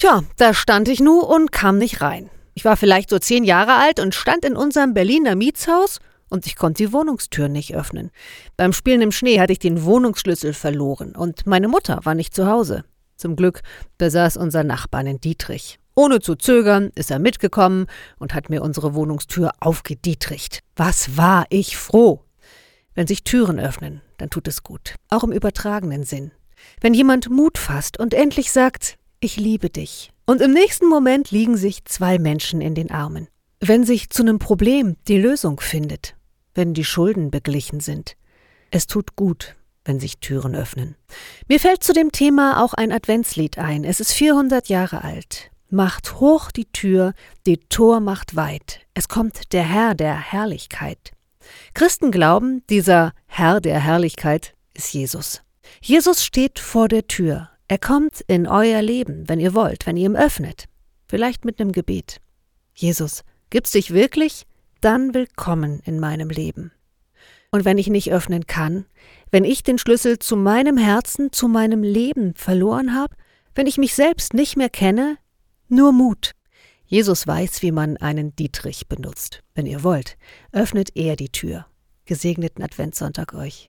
Tja, da stand ich nu und kam nicht rein. Ich war vielleicht so zehn Jahre alt und stand in unserem Berliner Mietshaus und ich konnte die Wohnungstür nicht öffnen. Beim Spielen im Schnee hatte ich den Wohnungsschlüssel verloren und meine Mutter war nicht zu Hause. Zum Glück besaß unser Nachbar einen Dietrich. Ohne zu zögern ist er mitgekommen und hat mir unsere Wohnungstür aufgedietricht. Was war ich froh! Wenn sich Türen öffnen, dann tut es gut, auch im übertragenen Sinn. Wenn jemand Mut fasst und endlich sagt, ich liebe dich, und im nächsten Moment liegen sich zwei Menschen in den Armen. Wenn sich zu einem Problem die Lösung findet, wenn die Schulden beglichen sind. Es tut gut, wenn sich Türen öffnen. Mir fällt zu dem Thema auch ein Adventslied ein. Es ist 400 Jahre alt. Macht hoch die Tür, die Tor macht weit. Es kommt der Herr der Herrlichkeit. Christen glauben, dieser Herr der Herrlichkeit ist Jesus. Jesus steht vor der Tür. Er kommt in euer Leben, wenn ihr wollt, wenn ihr ihm öffnet. Vielleicht mit einem Gebet. Jesus, gibt's dich wirklich? Dann willkommen in meinem Leben. Und wenn ich nicht öffnen kann, wenn ich den Schlüssel zu meinem Herzen, zu meinem Leben verloren habe, wenn ich mich selbst nicht mehr kenne, nur Mut. Jesus weiß, wie man einen Dietrich benutzt. Wenn ihr wollt, öffnet er die Tür. Gesegneten Adventssonntag euch.